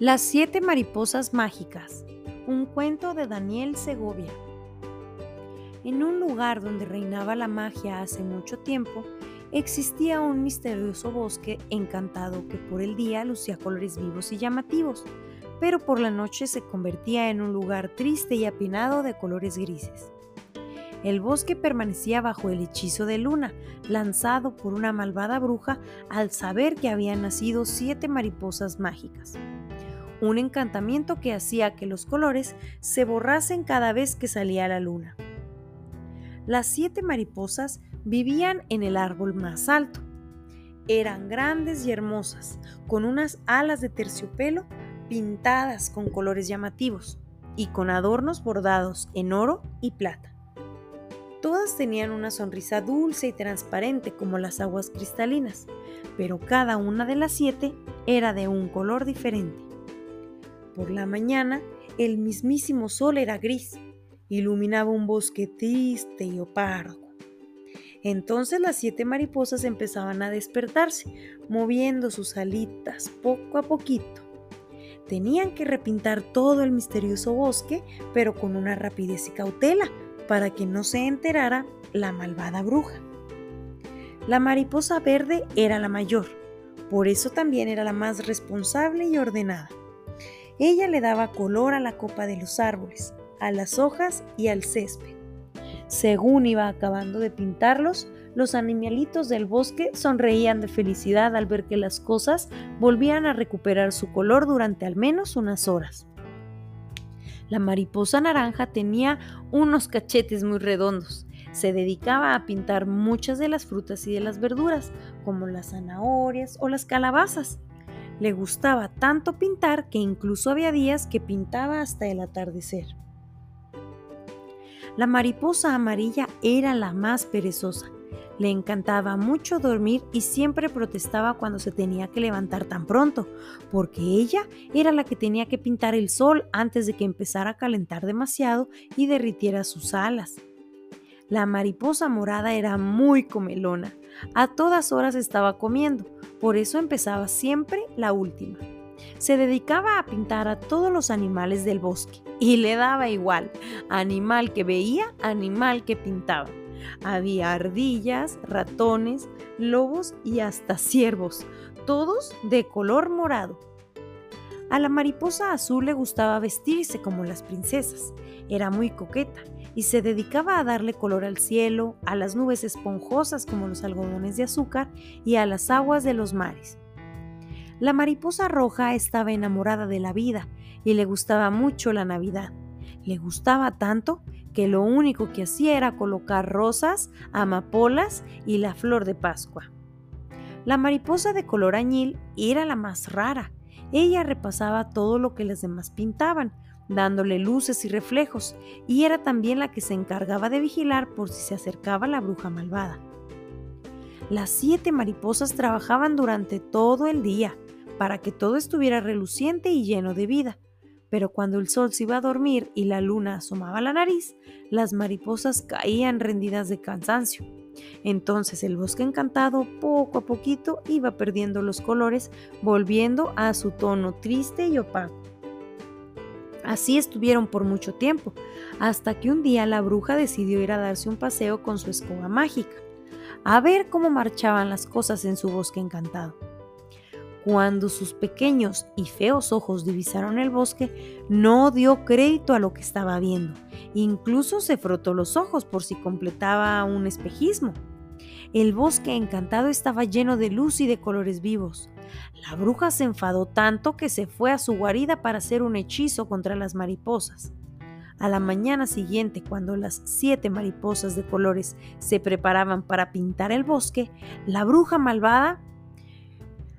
Las siete mariposas mágicas. Un cuento de Daniel Segovia. En un lugar donde reinaba la magia hace mucho tiempo, existía un misterioso bosque encantado que por el día lucía colores vivos y llamativos, pero por la noche se convertía en un lugar triste y apinado de colores grises. El bosque permanecía bajo el hechizo de luna, lanzado por una malvada bruja al saber que habían nacido siete mariposas mágicas un encantamiento que hacía que los colores se borrasen cada vez que salía la luna. Las siete mariposas vivían en el árbol más alto. Eran grandes y hermosas, con unas alas de terciopelo pintadas con colores llamativos y con adornos bordados en oro y plata. Todas tenían una sonrisa dulce y transparente como las aguas cristalinas, pero cada una de las siete era de un color diferente. Por la mañana, el mismísimo sol era gris, iluminaba un bosque triste y opaco. Entonces las siete mariposas empezaban a despertarse, moviendo sus alitas poco a poquito. Tenían que repintar todo el misterioso bosque, pero con una rapidez y cautela, para que no se enterara la malvada bruja. La mariposa verde era la mayor, por eso también era la más responsable y ordenada. Ella le daba color a la copa de los árboles, a las hojas y al césped. Según iba acabando de pintarlos, los animalitos del bosque sonreían de felicidad al ver que las cosas volvían a recuperar su color durante al menos unas horas. La mariposa naranja tenía unos cachetes muy redondos. Se dedicaba a pintar muchas de las frutas y de las verduras, como las zanahorias o las calabazas. Le gustaba tanto pintar que incluso había días que pintaba hasta el atardecer. La mariposa amarilla era la más perezosa. Le encantaba mucho dormir y siempre protestaba cuando se tenía que levantar tan pronto, porque ella era la que tenía que pintar el sol antes de que empezara a calentar demasiado y derritiera sus alas. La mariposa morada era muy comelona. A todas horas estaba comiendo, por eso empezaba siempre la última. Se dedicaba a pintar a todos los animales del bosque y le daba igual, animal que veía, animal que pintaba. Había ardillas, ratones, lobos y hasta ciervos, todos de color morado. A la mariposa azul le gustaba vestirse como las princesas. Era muy coqueta y se dedicaba a darle color al cielo, a las nubes esponjosas como los algodones de azúcar y a las aguas de los mares. La mariposa roja estaba enamorada de la vida y le gustaba mucho la Navidad. Le gustaba tanto que lo único que hacía era colocar rosas, amapolas y la flor de Pascua. La mariposa de color añil era la más rara. Ella repasaba todo lo que las demás pintaban, dándole luces y reflejos, y era también la que se encargaba de vigilar por si se acercaba la bruja malvada. Las siete mariposas trabajaban durante todo el día para que todo estuviera reluciente y lleno de vida, pero cuando el sol se iba a dormir y la luna asomaba la nariz, las mariposas caían rendidas de cansancio. Entonces el bosque encantado poco a poquito iba perdiendo los colores, volviendo a su tono triste y opaco. Así estuvieron por mucho tiempo, hasta que un día la bruja decidió ir a darse un paseo con su escoba mágica, a ver cómo marchaban las cosas en su bosque encantado. Cuando sus pequeños y feos ojos divisaron el bosque, no dio crédito a lo que estaba viendo. Incluso se frotó los ojos por si completaba un espejismo. El bosque encantado estaba lleno de luz y de colores vivos. La bruja se enfadó tanto que se fue a su guarida para hacer un hechizo contra las mariposas. A la mañana siguiente, cuando las siete mariposas de colores se preparaban para pintar el bosque, la bruja malvada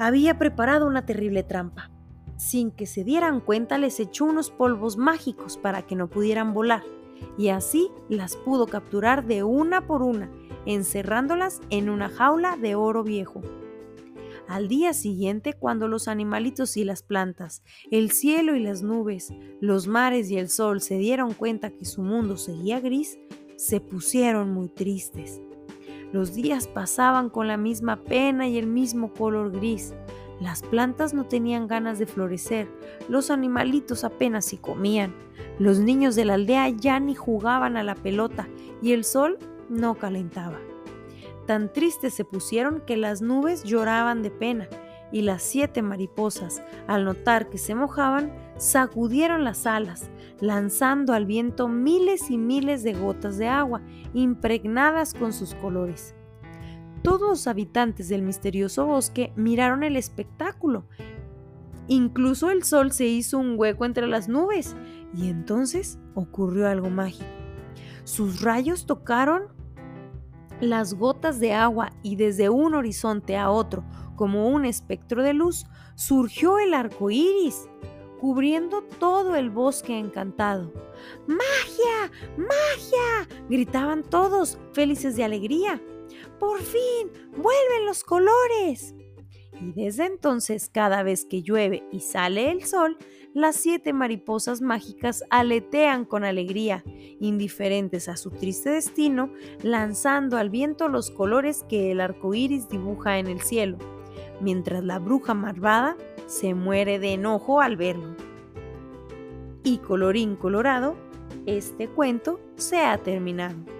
había preparado una terrible trampa. Sin que se dieran cuenta, les echó unos polvos mágicos para que no pudieran volar, y así las pudo capturar de una por una, encerrándolas en una jaula de oro viejo. Al día siguiente, cuando los animalitos y las plantas, el cielo y las nubes, los mares y el sol se dieron cuenta que su mundo seguía gris, se pusieron muy tristes. Los días pasaban con la misma pena y el mismo color gris. Las plantas no tenían ganas de florecer, los animalitos apenas si comían, los niños de la aldea ya ni jugaban a la pelota y el sol no calentaba. Tan tristes se pusieron que las nubes lloraban de pena y las siete mariposas, al notar que se mojaban, sacudieron las alas, lanzando al viento miles y miles de gotas de agua, impregnadas con sus colores. Todos los habitantes del misterioso bosque miraron el espectáculo. Incluso el sol se hizo un hueco entre las nubes y entonces ocurrió algo mágico. Sus rayos tocaron las gotas de agua y desde un horizonte a otro, como un espectro de luz, surgió el arco iris, cubriendo todo el bosque encantado. ¡Magia! ¡Magia! gritaban todos, felices de alegría. ¡Por fin! ¡Vuelven los colores! Y desde entonces, cada vez que llueve y sale el sol, las siete mariposas mágicas aletean con alegría, indiferentes a su triste destino, lanzando al viento los colores que el arco iris dibuja en el cielo, mientras la bruja malvada se muere de enojo al verlo. Y colorín colorado, este cuento se ha terminado.